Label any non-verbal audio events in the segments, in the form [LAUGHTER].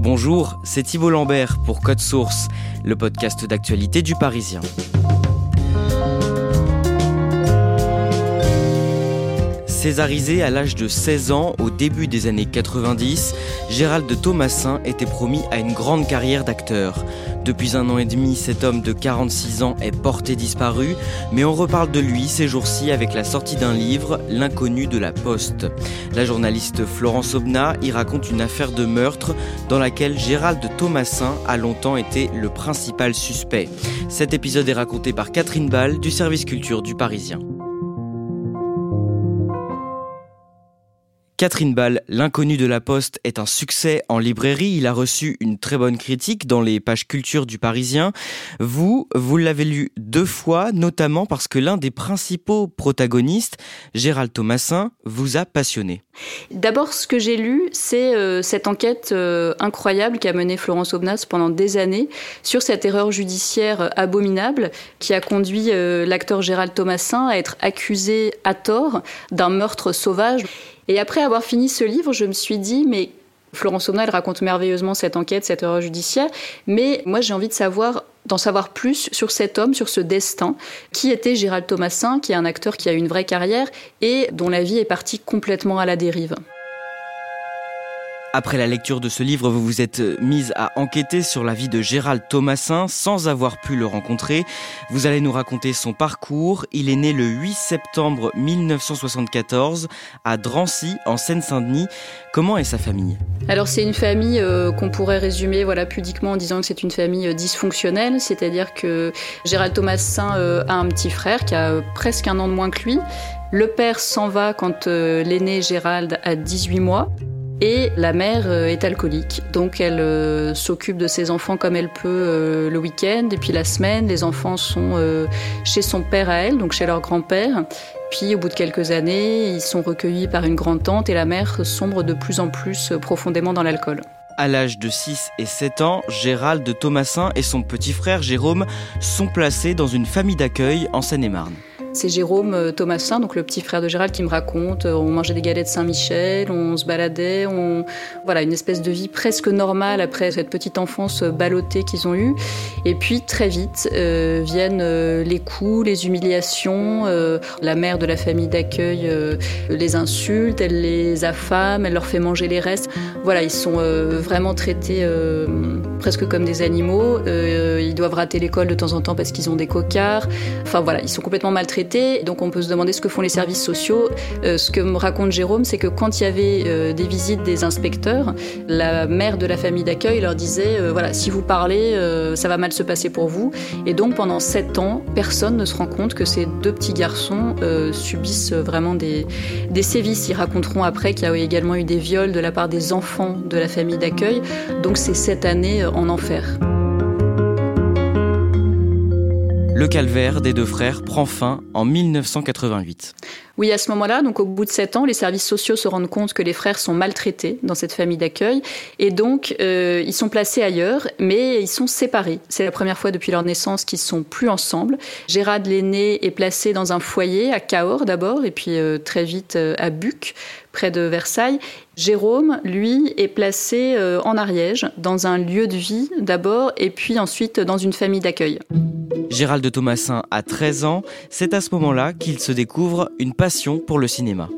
Bonjour, c'est Thibault Lambert pour Code Source, le podcast d'actualité du Parisien. Césarisé à l'âge de 16 ans au début des années 90, Gérald Thomasin était promis à une grande carrière d'acteur. Depuis un an et demi, cet homme de 46 ans est porté disparu, mais on reparle de lui ces jours-ci avec la sortie d'un livre, L'inconnu de la Poste. La journaliste Florence Obna y raconte une affaire de meurtre dans laquelle Gérald Thomasin a longtemps été le principal suspect. Cet épisode est raconté par Catherine Ball du service culture du Parisien. Catherine Ball, L'inconnu de la Poste est un succès en librairie. Il a reçu une très bonne critique dans les pages culture du Parisien. Vous, vous l'avez lu deux fois, notamment parce que l'un des principaux protagonistes, Gérald Thomasin, vous a passionné. D'abord, ce que j'ai lu, c'est euh, cette enquête euh, incroyable qu'a menée Florence Obnas pendant des années sur cette erreur judiciaire abominable qui a conduit euh, l'acteur Gérald Thomasin à être accusé à tort d'un meurtre sauvage. Et après avoir fini ce livre, je me suis dit, mais Florence Omna, elle raconte merveilleusement cette enquête, cette erreur judiciaire, mais moi j'ai envie de savoir d'en savoir plus sur cet homme, sur ce destin. Qui était Gérald Thomasin, qui est un acteur qui a une vraie carrière et dont la vie est partie complètement à la dérive? Après la lecture de ce livre, vous vous êtes mise à enquêter sur la vie de Gérald Thomasin sans avoir pu le rencontrer. Vous allez nous raconter son parcours. Il est né le 8 septembre 1974 à Drancy, en Seine-Saint-Denis. Comment est sa famille? Alors c'est une famille euh, qu'on pourrait résumer voilà pudiquement en disant que c'est une famille euh, dysfonctionnelle, c'est-à-dire que Gérald Thomasin euh, a un petit frère qui a presque un an de moins que lui. Le père s'en va quand l'aîné Gérald a 18 mois. Et la mère euh, est alcoolique, donc elle euh, s'occupe de ses enfants comme elle peut euh, le week-end, et puis la semaine, les enfants sont chez son père à elle, donc chez leur grand-père. Puis au bout de quelques années, ils sont recueillis par une grande-tante et la mère sombre de plus en plus profondément dans l'alcool. À l'âge de 6 et 7 ans, Gérald de Thomasin et son petit frère Jérôme sont placés dans une famille d'accueil en Seine-et-Marne. C'est Jérôme euh, Thomasin, donc le petit frère de Gérald, qui me raconte. Euh, on mangeait des galettes Saint-Michel, on se baladait, on voilà une espèce de vie presque normale après cette petite enfance euh, ballottée qu'ils ont eue. Et puis très vite viennent les coups, les humiliations. la mère de la famille d'accueil les insulte, elle les affame, elle leur fait manger les restes. Voilà, ils sont vraiment traités presque comme des animaux. ils doivent rater l'école de temps en temps parce qu'ils ont des cocards. Enfin voilà, ils sont complètement maltraités donc on peut se demander ce que font les services sociaux. Euh, ce que me raconte Jérôme, c'est que quand il y avait euh, des visites des inspecteurs, la mère de la famille d'accueil leur disait euh, voilà, si vous parlez, ça va mal se passer pour vous. Et donc pendant sept ans, personne ne se rend compte que ces deux petits garçons subissent vraiment des, des sévices. Ils raconteront après qu'il y a également eu des viols de la part des enfants de la famille d'accueil. Donc c'est sept années en enfer. Le calvaire des deux frères prend fin en 1988. Oui, à ce moment-là, donc au bout de sept ans, les services sociaux se rendent compte que les frères sont maltraités dans cette famille d'accueil et donc euh, ils sont placés ailleurs, mais ils sont séparés. C'est la première fois depuis leur naissance qu'ils sont plus ensemble. Gérard l'aîné est placé dans un foyer à Cahors d'abord et puis euh, très vite euh, à Buc près de Versailles. Jérôme, lui, est placé en Ariège, dans un lieu de vie d'abord, et puis ensuite dans une famille d'accueil. Gérald de Thomasin a 13 ans, c'est à ce moment-là qu'il se découvre une passion pour le cinéma.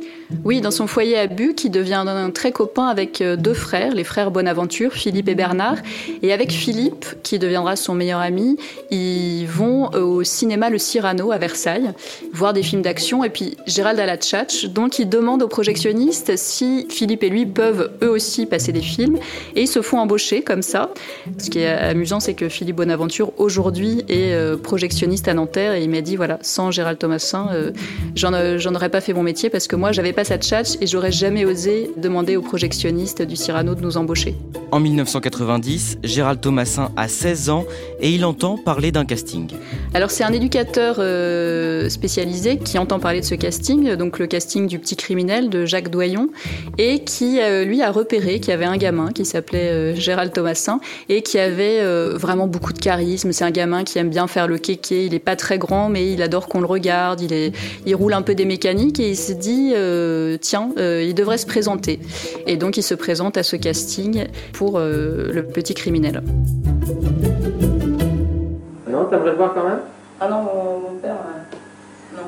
Oui, dans son foyer à Buc, il devient un très copain avec euh, deux frères, les frères Bonaventure, Philippe et Bernard. Et avec Philippe, qui deviendra son meilleur ami, ils vont euh, au cinéma Le Cyrano à Versailles, voir des films d'action. Et puis Gérald a la tchatch, donc il demande aux projectionnistes si Philippe et lui peuvent eux aussi passer des films. Et ils se font embaucher comme ça. Ce qui est amusant, c'est que Philippe Bonaventure, aujourd'hui, est euh, projectionniste à Nanterre. Et il m'a dit, voilà, sans Gérald Thomasin, j'en aurais pas fait mon métier parce que moi, j'avais pas à tchatch et j'aurais jamais osé demander aux projectionnistes du Cyrano de nous embaucher. En 1990, Gérald Thomasin a 16 ans et il entend parler d'un casting. Alors c'est un éducateur euh, spécialisé qui entend parler de ce casting, donc le casting du petit criminel de Jacques Doyon, et qui euh, lui a repéré qu'il y avait un gamin qui s'appelait euh, Gérald Thomasin et qui avait vraiment beaucoup de charisme. C'est un gamin qui aime bien faire le kéké, il est pas très grand mais il adore qu'on le regarde, il, est, il roule un peu des et il s'est dit euh, tiens, euh, il devrait se présenter. Et donc il se présente à ce casting pour euh, le petit criminel. Non, t'aimerais le voir quand même? Ah non, mon, père, non.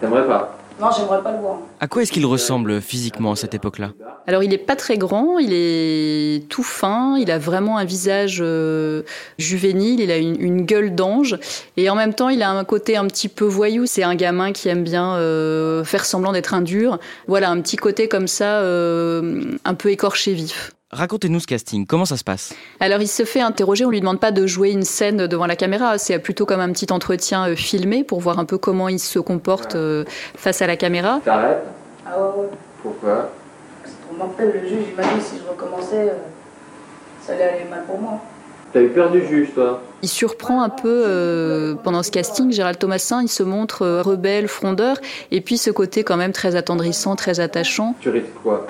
T'aimerais pas? Non, j'aimerais pas le voir. À quoi est-ce qu'il ressemble physiquement à cette époque-là? Alors, il est pas très grand, il est tout fin, il a vraiment un visage euh, juvénile, il a une, gueule d'ange, et en même temps, il a un côté un petit peu voyou. C'est un gamin qui aime bien euh, faire semblant d'être un dur. Voilà, un petit côté comme ça, euh, un peu écorché vif. Racontez-nous ce casting, comment ça se passe? Alors il se fait interroger, on lui demande pas de jouer une scène devant la caméra, c'est plutôt comme un petit entretien euh, filmé pour voir un peu comment il se comporte euh, face à la caméra. T'arrêtes Ah ouais, ouais. Pourquoi? C'est trop mortel, le juge il m'a dit si je recommençais, euh, ça allait aller mal pour moi. T'as eu peur du juge, toi? Il surprend un peu pendant ce casting. Gérald Thomasin, il se montre rebelle, frondeur, et puis ce côté quand même très attendrissant, très attachant. Tu risques quoi?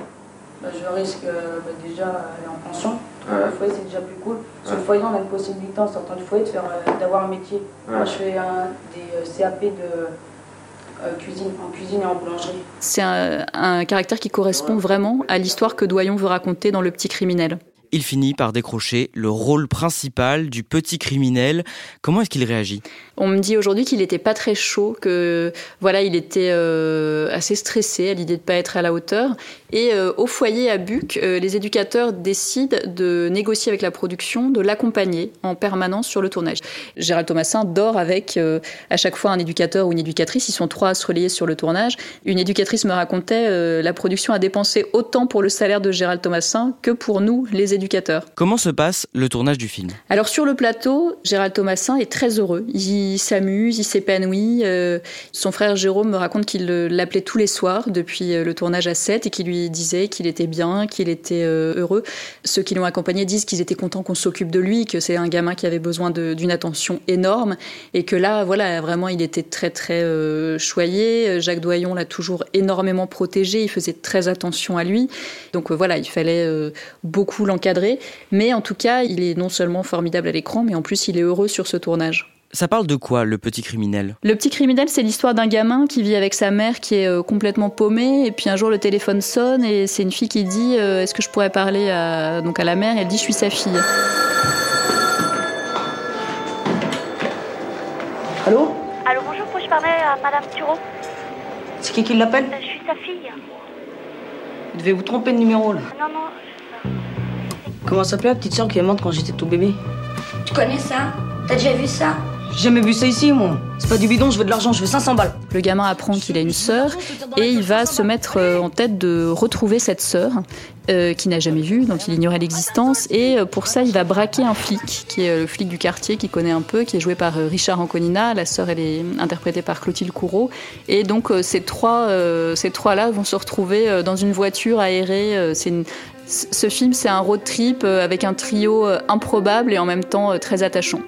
Je risque euh, bah, déjà aller en pension. Le foyer, c'est déjà plus cool. Sur le foyer, on a une possibilité en sortant du foyer de faire, euh, d'avoir un métier. Moi, je fais un, des euh, CAP de cuisine, en cuisine et en boulangerie. C'est un, un, caractère qui correspond vraiment à l'histoire que Doyon veut raconter dans Le Petit Criminel. Il finit par décrocher le rôle principal du petit criminel. Comment est-ce qu'il réagit? On me dit aujourd'hui qu'il n'était pas très chaud, que voilà, il était euh, assez stressé à l'idée de ne pas être à la hauteur. Et euh, au foyer à Buc, euh, les éducateurs décident de négocier avec la production, de l'accompagner en permanence sur le tournage. Gérald Thomasin dort avec à chaque fois un éducateur ou une éducatrice. Ils sont trois à se relayer sur le tournage. Une éducatrice me racontait la production a dépensé autant pour le salaire de Gérald Thomasin que pour nous, les éducateurs. Comment se passe le tournage du film? Alors sur le plateau, Gérald Thomasin est très heureux. Il s'amuse, il s'épanouit. Euh, son frère Jérôme me raconte qu'il l'appelait tous les soirs depuis euh, le tournage à 7 et qu'il lui disait qu'il était bien, qu'il était euh, heureux. Ceux qui l'ont accompagné disent qu'ils étaient contents qu'on s'occupe de lui, que c'est un gamin qui avait besoin d'une attention énorme et que là, voilà, vraiment, il était très très choyé. Jacques Doyon l'a toujours énormément protégé. Il faisait très attention à lui. Donc voilà, il fallait beaucoup l'encadrer mais en tout cas, il est non seulement formidable à l'écran, mais en plus, il est heureux sur ce tournage. Ça parle de quoi, le petit criminel? Le petit criminel, c'est l'histoire d'un gamin qui vit avec sa mère qui est euh, complètement paumée. Et puis un jour, le téléphone sonne et c'est une fille qui dit euh, Est-ce que je pourrais parler à, donc à la mère? Elle dit Je suis sa fille. Allô? Allô, bonjour, peux-je parler à Madame Thureau C'est qui qui l'appelle? Euh, Je suis sa fille. Vous devez vous tromper de numéro là. Non, non, Comment s'appelait la petite soeur qui est morte quand j'étais tout bébé? Tu connais ça? T'as déjà vu ça? J'ai jamais vu ça ici, moi. C'est pas du bidon, je veux de l'argent, je veux 500 balles. Le gamin apprend qu'il a une sœur et il va se mettre euh, en tête de retrouver cette sœur euh, qu'il n'a jamais vue, donc il ignorait l'existence. Et euh, pour ça, il va braquer un flic, qui est le flic du quartier, qui connaît un peu, qui est joué par Richard Anconina. La sœur, elle est interprétée par Clotilde Courreau. Et donc ces trois, ces trois-là vont se retrouver dans une voiture aérée. C'est ce film, c'est un road trip euh, avec un trio euh, improbable et en même temps euh, très attachant.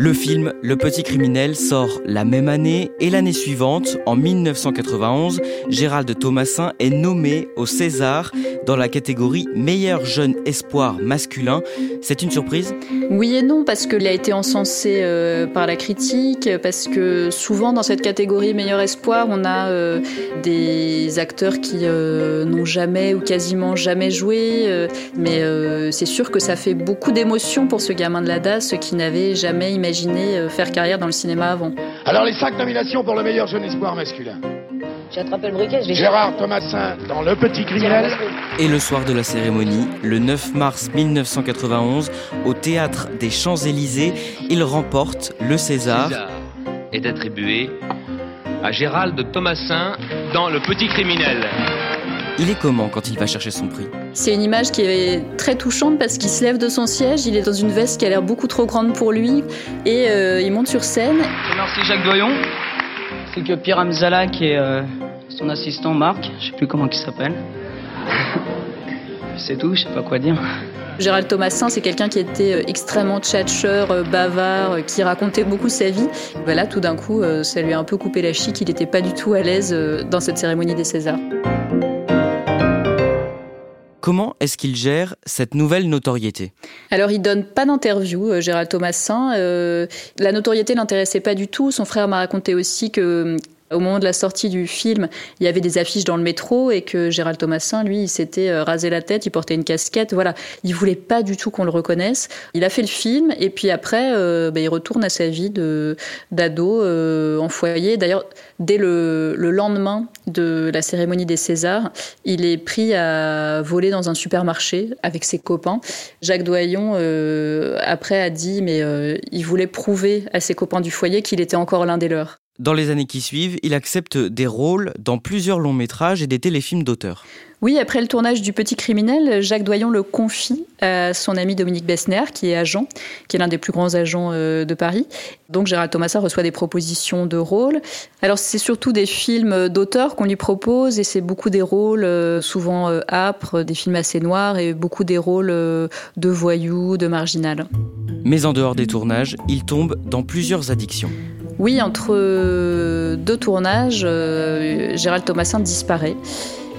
Le film Le Petit Criminel sort la même année et l'année suivante, en 1991, Gérald Thomasin est nommé au César dans la catégorie Meilleur jeune espoir masculin. C'est une surprise? Oui et non, parce qu'il a été encensé euh, par la critique, parce que souvent dans cette catégorie Meilleur espoir, on a euh, des acteurs qui euh, n'ont jamais ou quasiment jamais joué, mais c'est sûr que ça fait beaucoup d'émotions pour ce gamin de la DAS qui n'avait jamais imaginé imaginé faire carrière dans le cinéma avant. Alors les cinq nominations pour le meilleur jeune espoir masculin. J'ai attrapé le briquet, je Gérard Thomasin dans Le Petit Criminel. Et le soir de la cérémonie, le 9 mars 1991, au théâtre des Champs-Élysées, il remporte le César. César est attribué à Gérald Thomasin dans Le Petit Criminel. Il est comment quand il va chercher son prix C'est une image qui est très touchante parce qu'il se lève de son siège, il est dans une veste qui a l'air beaucoup trop grande pour lui et euh, il monte sur scène. Merci Jacques Doyon. C'est que Pierre Amzala qui est euh, son assistant Marc, je sais plus comment il s'appelle. [LAUGHS] C'est tout, je sais pas quoi dire. Gérald Thomasin, c'est quelqu'un qui était euh, extrêmement tchatcheur, bavard, qui racontait beaucoup sa vie. Voilà, tout d'un coup, ça lui a un peu coupé la chic. Il n'était pas du tout à l'aise dans cette cérémonie des Césars. Comment est-ce qu'il gère cette nouvelle notoriété? Alors, il donne pas d'interview, Gérald Thomasin. la notoriété l'intéressait pas du tout. Son frère m'a raconté aussi que au moment de la sortie du film, il y avait des affiches dans le métro et que Gérald Thomasin, lui, il s'était euh, rasé la tête, il portait une casquette. Voilà, il voulait pas du tout qu'on le reconnaisse. Il a fait le film et puis après, euh, bah, il retourne à sa vie de d'ado euh, en foyer. D'ailleurs, dès le, le, lendemain de la cérémonie des Césars, il est pris à voler dans un supermarché avec ses copains. Jacques Doyon après a dit, mais il voulait prouver à ses copains du foyer qu'il était encore l'un des leurs. Dans les années qui suivent, il accepte des rôles dans plusieurs longs métrages et des téléfilms d'auteur. Oui, après le tournage du Petit Criminel, Jacques Doyon le confie à son ami Dominique Bessner, qui est agent, qui est l'un des plus grands agents euh, de Paris. Donc Gérald Thomasin reçoit des propositions de rôles. Alors c'est surtout des films d'auteur qu'on lui propose et c'est beaucoup des rôles euh, souvent euh, âpres, des films assez noirs et beaucoup des rôles de voyous, de marginal. Mais en dehors des tournages, il tombe dans plusieurs addictions. Oui, entre deux tournages, euh, Gérald Thomasin disparaît.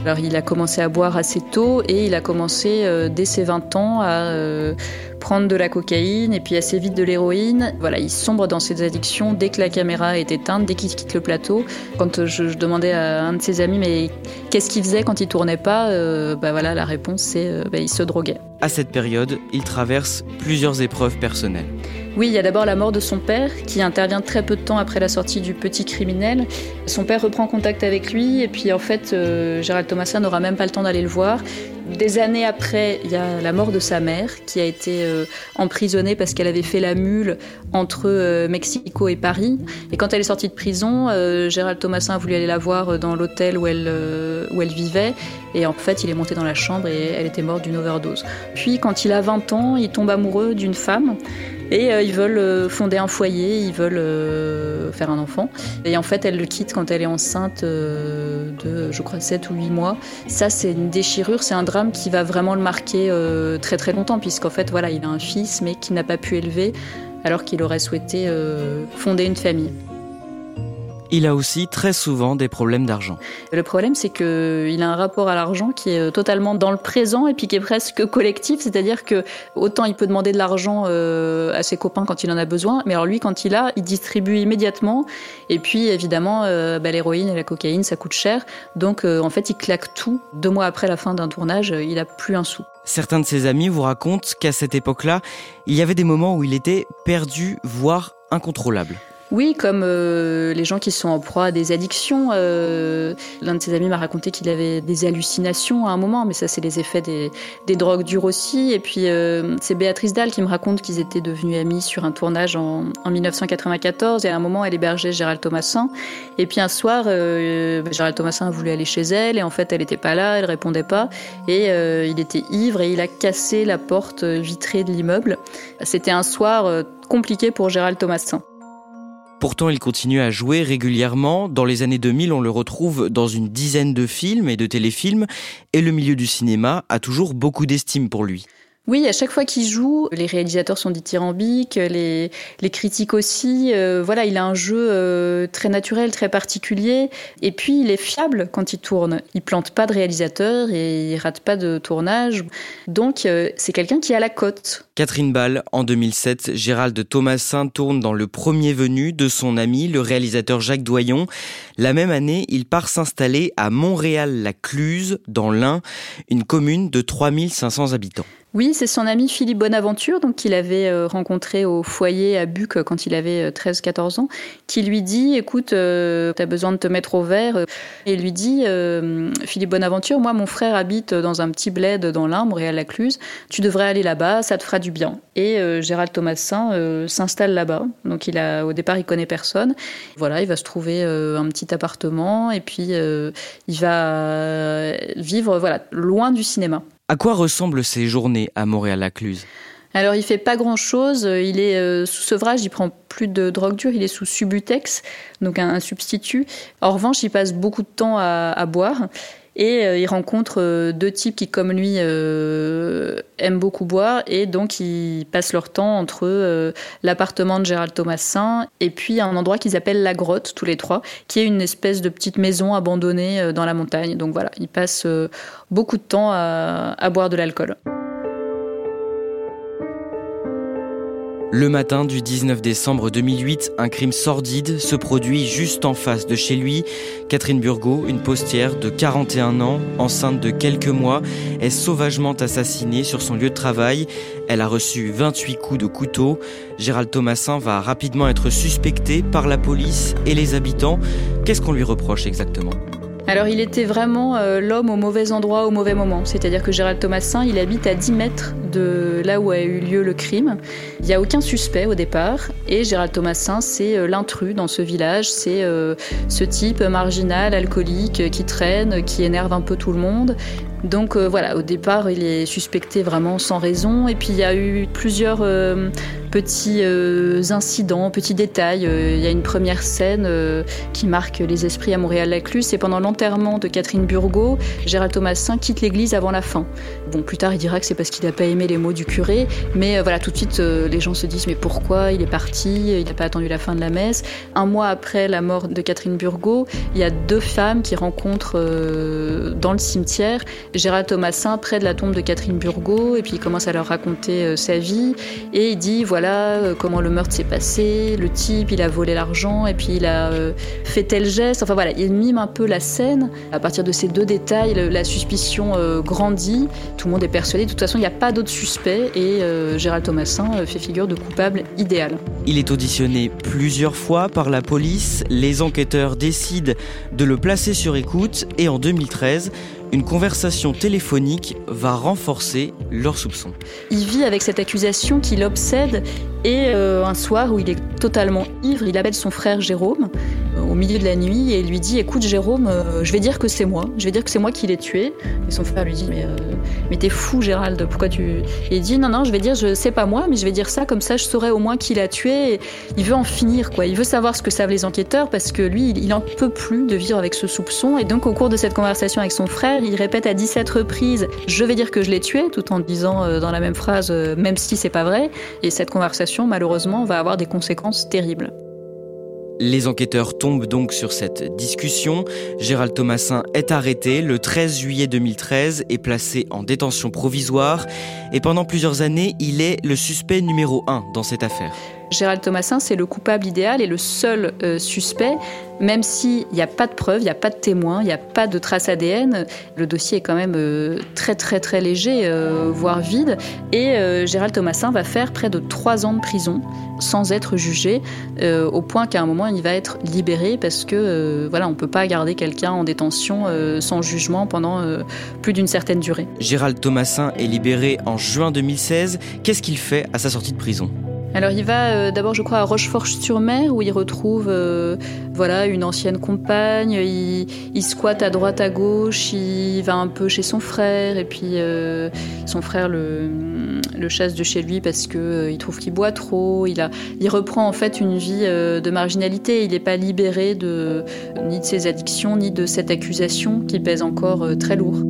Alors il a commencé à boire assez tôt et il a commencé euh, dès ses 20 ans à euh, prendre de la cocaïne et puis assez vite de l'héroïne. Voilà, il sombre dans ses addictions dès que la caméra est éteinte, dès qu'il quitte le plateau. Quand je, demandais à un de ses amis mais qu'est-ce qu'il faisait quand il tournait pas, bah voilà la réponse c'est bah, il se droguait. À cette période, il traverse plusieurs épreuves personnelles. Oui, il y a d'abord la mort de son père, qui intervient très peu de temps après la sortie du Petit Criminel. Son père reprend contact avec lui, et puis en fait, euh, Gérald Thomasin n'aura même pas le temps d'aller le voir. Des années après, il y a la mort de sa mère, qui a été euh, emprisonnée parce qu'elle avait fait la mule entre euh, Mexico et Paris. Et quand elle est sortie de prison, Gérald Thomasin a voulu aller la voir dans l'hôtel où elle, où elle vivait. Et en fait, il est monté dans la chambre et elle était morte d'une overdose. Puis, quand il a 20 ans, il tombe amoureux d'une femme. Et euh, ils veulent euh, fonder un foyer, ils veulent euh, faire un enfant. Et en fait, elle le quitte quand elle est enceinte de, je crois, 7 ou 8 mois. Ça, c'est une déchirure, c'est un drame qui va vraiment le marquer très très longtemps, puisqu'en fait, voilà, il a un fils, mais qu'il n'a pas pu élever, alors qu'il aurait souhaité fonder une famille. Il a aussi très souvent des problèmes d'argent. Le problème, c'est qu'il a un rapport à l'argent qui est totalement dans le présent et puis qui est presque collectif, c'est-à-dire que autant il peut demander de l'argent euh, à ses copains quand il en a besoin, mais alors lui, quand il a, il distribue immédiatement. Et puis, évidemment, euh, bah, l'héroïne et la cocaïne, ça coûte cher. Donc, euh, en fait, il claque tout. Deux mois après la fin d'un tournage, il a plus un sou. Certains de ses amis vous racontent qu'à cette époque-là, il y avait des moments où il était perdu, voire incontrôlable. Oui, comme euh, les gens qui sont en proie à des addictions. Euh, l'un de ses amis m'a raconté qu'il avait des hallucinations à un moment, mais ça, c'est les effets des, drogues dures aussi. Et puis, euh, c'est Béatrice Dalle qui me raconte qu'ils étaient devenus amis sur un tournage en, 1994. Et à un moment, elle hébergeait Gérald Thomasin. Et puis, un soir, Gérald Thomasin voulu aller chez elle. Et en fait, elle n'était pas là, elle répondait pas. Et il était ivre et il a cassé la porte vitrée de l'immeuble. C'était un soir compliqué pour Gérald Thomasin. Pourtant, il continue à jouer régulièrement. Dans les années 2000, on le retrouve dans une dizaine de films et de téléfilms, et le milieu du cinéma a toujours beaucoup d'estime pour lui. Oui, à chaque fois qu'il joue, les réalisateurs sont dithyrambiques, les, les critiques aussi. Euh, voilà, il a un jeu euh, très naturel, très particulier. Et puis, il est fiable quand il tourne. Il plante pas de réalisateur et il rate pas de tournage. Donc, euh, c'est quelqu'un qui a la cote. Catherine Ball, en 2007, Gérald Thomasin tourne dans Le Premier Venu de son ami, le réalisateur Jacques Doyon. La même année, il part s'installer à Montréal-la-Cluse, dans l'Ain, une commune de 3500 habitants. Oui, c'est son ami Philippe Bonaventure, donc qu'il avait euh, rencontré au foyer à Buc euh, quand il avait 13-14 euh, ans, qui lui dit "Écoute, tu as besoin de te mettre au vert." Et lui dit "Philippe Bonaventure, moi mon frère habite dans un petit bled dans l'Imbre et à la Cluse. Tu devrais aller là-bas, ça te fera du bien." Et Gérald Thomasin s'installe là-bas. Donc il a au départ il connaît personne. Voilà, il va se trouver un petit appartement et puis il va vivre voilà loin du cinéma. À quoi ressemblent ces journées à Montréal-Lacluse? Alors il fait pas grand chose, il est euh, sous sevrage, il prend plus de drogue dure, il est sous Subutex, donc un, substitut. En revanche, il passe beaucoup de temps à boire et euh, il rencontre euh, deux types qui, comme lui, euh, aiment beaucoup boire. Et donc, ils passent leur temps entre l'appartement de Gérald Thomasin et puis un endroit qu'ils appellent la grotte, tous les trois, qui est une espèce de petite maison abandonnée dans la montagne. Donc voilà, ils passent beaucoup de temps à boire de l'alcool. Le matin du 19 décembre 2008, un crime sordide se produit juste en face de chez lui. Catherine Burgot, une postière de 41 ans, enceinte de quelques mois, est sauvagement assassinée sur son lieu de travail. Elle a reçu 28 coups de couteau. Gérald Thomasin va rapidement être suspecté par la police et les habitants. Qu'est-ce qu'on lui reproche exactement? Alors il était vraiment euh, l'homme au mauvais endroit au mauvais moment. C'est-à-dire que Gérald Thomasin, il habite à 10 mètres de là où a eu lieu le crime. Il n'y a aucun suspect au départ. Et Gérald Thomasin, c'est euh, l'intrus dans ce village. C'est euh, ce type marginal, alcoolique, qui traîne, qui énerve un peu tout le monde. Donc voilà, au départ, il est suspecté vraiment sans raison. Et puis il y a eu plusieurs petits euh, incidents, petits détails. Euh, il y a une première scène euh, qui marque les esprits à Montréal-Laclus. C'est pendant l'enterrement de Catherine Burgot, Gérald Thomasin quitte l'église avant la fin. Bon, plus tard, il dira que c'est parce qu'il n'a pas aimé les mots du curé, mais voilà, tout de suite, les gens se disent mais pourquoi il est parti? Il n'a pas attendu la fin de la messe. Un mois après la mort de Catherine Burgot, il y a deux femmes qui rencontrent dans le cimetière Gérald Thomasin près de la tombe de Catherine Burgot, et puis il commence à leur raconter sa vie, et il dit voilà voilà euh, comment le meurtre s'est passé, le type il a volé l'argent et puis il a euh, fait tel geste. Enfin voilà, il mime un peu la scène. À partir de ces deux détails, la suspicion euh, grandit. Tout le monde est persuadé. De toute façon, il n'y a pas d'autres suspects et Gérald Thomasin fait figure de coupable idéal. Il est auditionné plusieurs fois par la police. Les enquêteurs décident de le placer sur écoute et en 2013, une conversation téléphonique va renforcer leurs soupçons. Il vit avec cette accusation qui l'obsède et euh, un soir où il est totalement ivre, il appelle son frère Jérôme euh, au milieu de la nuit et lui dit Écoute, Jérôme, euh, je vais dire que c'est moi, je vais dire que c'est moi qui l'ai tué. Et son frère lui dit Mais, t'es fou, Gérald, pourquoi tu. Et il dit Non, non, je vais dire, je sais pas moi, mais je vais dire ça, comme ça je saurais au moins qui l'a tué. il veut en finir, quoi. Il veut savoir ce que savent les enquêteurs parce que lui, il en peut plus de vivre avec ce soupçon. Et donc, au cours de cette conversation avec son frère, il répète à 17 reprises Je vais dire que je l'ai tué, tout en disant dans la même phrase Même si c'est pas vrai. Et cette conversation, malheureusement, va avoir des conséquences terribles. Les enquêteurs tombent donc sur cette discussion. Gérald Thomasin est arrêté le 13 juillet 2013 et placé en détention provisoire. Et pendant plusieurs années, il est le suspect numéro un dans cette affaire. Gérald Thomasin, c'est le coupable idéal et le seul euh, suspect, même s'il n'y a pas de preuves, il n'y a pas de témoins, il n'y a pas de traces ADN. Le dossier est quand même euh, très très très léger, euh, voire vide. Et Gérald Thomasin va faire près de trois ans de prison sans être jugé, au point qu'à un moment il va être libéré parce que voilà, on ne peut pas garder quelqu'un en détention sans jugement pendant plus d'une certaine durée. Gérald Thomasin est libéré en juin 2016. Qu'est-ce qu'il fait à sa sortie de prison? Alors il va euh, d'abord, je crois, à Rochefort-sur-Mer où il retrouve euh, voilà une ancienne compagne. Il, squatte à droite à gauche. Il va un peu chez son frère et puis euh, son frère le, le, chasse de chez lui parce que il trouve qu'il boit trop. Il a, il reprend en fait une vie de marginalité. Il n'est pas libéré de ni de ses addictions ni de cette accusation qui pèse encore très lourd.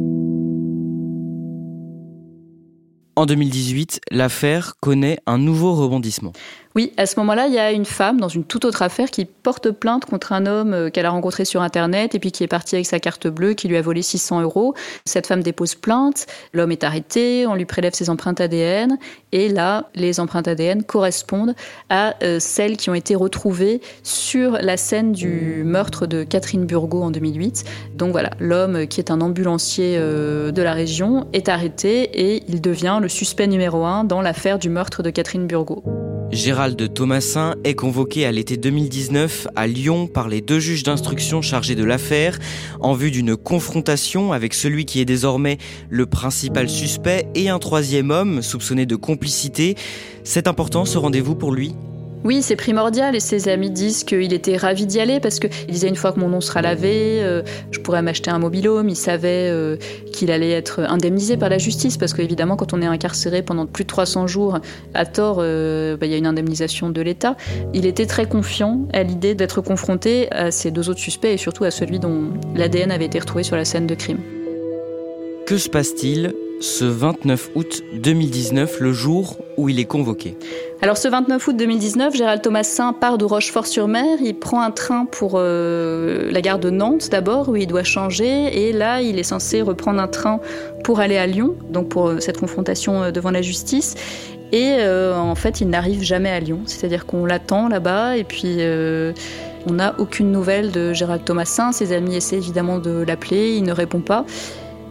En 2018, l'affaire connaît un nouveau rebondissement. Oui, à ce moment-là, il y a une femme dans une toute autre affaire qui porte plainte contre un homme euh, qu'elle a rencontré sur Internet et puis qui est parti avec sa carte bleue, qui lui a volé 600 euros. Cette femme dépose plainte, l'homme est arrêté, on lui prélève ses empreintes ADN et là, les empreintes ADN correspondent à euh, celles qui ont été retrouvées sur la scène du meurtre de Catherine Burgot en 2008. Donc voilà, l'homme qui est un ambulancier euh, de la région est arrêté et il devient le suspect numéro un dans l'affaire du meurtre de Catherine Burgot. Gérald Thomasin est convoqué à l'été 2019 à Lyon par les deux juges d'instruction chargés de l'affaire en vue d'une confrontation avec celui qui est désormais le principal suspect et un troisième homme soupçonné de complicité. C'est important ce rendez-vous pour lui? Oui, c'est primordial et ses amis disent qu'il était ravi d'y aller parce qu'il disait une fois que mon nom sera lavé, euh, je pourrais m'acheter un mobilhome. Il savait euh, qu'il allait être indemnisé par la justice parce qu'évidemment, quand on est incarcéré pendant plus de 300 jours à tort, euh, bah, il y a une indemnisation de l'État. Il était très confiant à l'idée d'être confronté à ces deux autres suspects et surtout à celui dont l'ADN avait été retrouvé sur la scène de crime. Que se passe-t-il ce 29 août 2019, le jour où il est convoqué alors ce 29 août 2019, Gérald Thomasin part de Rochefort-sur-Mer, il prend un train pour euh, la gare de Nantes d'abord, où il doit changer, et là il est censé reprendre un train pour aller à Lyon, donc pour euh, cette confrontation euh, devant la justice. Et en fait, il n'arrive jamais à Lyon, c'est-à-dire qu'on l'attend là-bas, et puis on n'a aucune nouvelle de Gérald Thomasin. Ses amis essaient évidemment de l'appeler, il ne répond pas.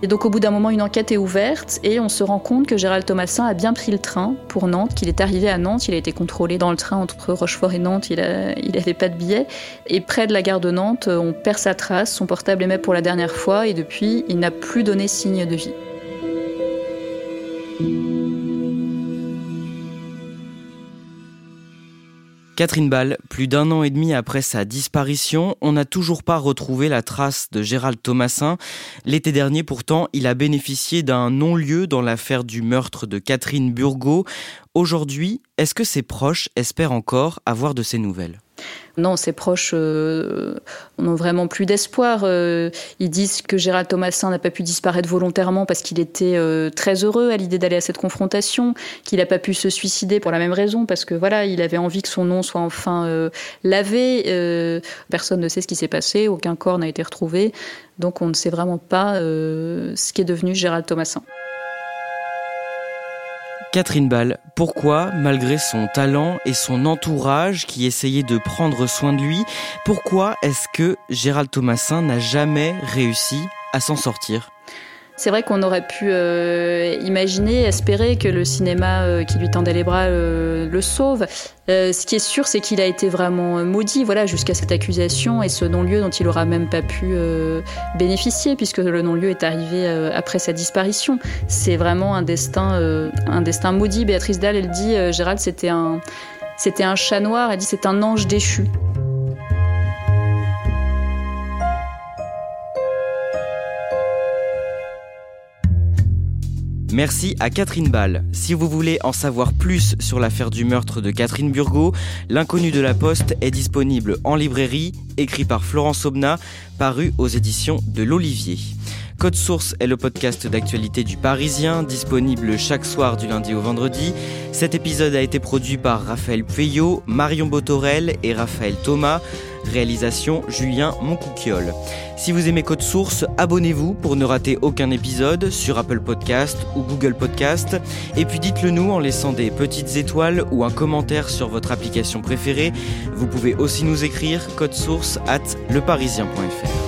Et donc au bout d'un moment, une enquête est ouverte et on se rend compte que Gérald Thomasin a bien pris le train pour Nantes, qu'il est arrivé à Nantes, il a été contrôlé dans le train entre Rochefort et Nantes, il n'avait pas de billet. Et près de la gare de Nantes, on perd sa trace, son portable émet pour la dernière fois et depuis, il n'a plus donné signe de vie. Catherine Ball, plus d'un an et demi après sa disparition, on n'a toujours pas retrouvé la trace de Gérald Thomasin. L'été dernier, pourtant, il a bénéficié d'un non-lieu dans l'affaire du meurtre de Catherine Burgot. Aujourd'hui, est-ce que ses proches espèrent encore avoir de ses nouvelles? Non, ses proches euh, n'ont vraiment plus d'espoir. Euh, ils disent que Gérald Thomasin n'a pas pu disparaître volontairement parce qu'il était euh, très heureux à l'idée d'aller à cette confrontation, qu'il n'a pas pu se suicider pour la même raison, parce que voilà, il avait envie que son nom soit enfin lavé. personne ne sait ce qui s'est passé, aucun corps n'a été retrouvé, donc on ne sait vraiment pas ce qui est devenu Gérald Thomasin. Catherine Ball, pourquoi, malgré son talent et son entourage qui essayait de prendre soin de lui, pourquoi est-ce que Gérald Thomasin n'a jamais réussi à s'en sortir? C'est vrai qu'on aurait pu euh, imaginer, espérer que le cinéma euh, qui lui tendait les bras euh, le sauve. ce qui est sûr, c'est qu'il a été vraiment maudit, voilà, jusqu'à cette accusation et ce non-lieu dont il aura même pas pu bénéficier, puisque le non-lieu est arrivé après sa disparition. C'est vraiment un destin, un destin maudit. Béatrice Dalle, elle dit, Gérald, c'était un, c'était un chat noir. Elle dit, c'est un ange déchu. Merci à Catherine Ball. Si vous voulez en savoir plus sur l'affaire du meurtre de Catherine Burgot, L'inconnu de la Poste est disponible en librairie, écrit par Florence Obna, paru aux éditions de l'Olivier. Code Source est le podcast d'actualité du Parisien, disponible chaque soir du lundi au vendredi. Cet épisode a été produit par Raphaël Pueyo, Marion Botorel et Raphaël Thomas. Réalisation Julien Moncouquiole. Si vous aimez Code Source, abonnez-vous pour ne rater aucun épisode sur Apple Podcast ou Google Podcast. Et puis dites-le nous en laissant des petites étoiles ou un commentaire sur votre application préférée. Vous pouvez aussi nous écrire code source at leparisien.fr.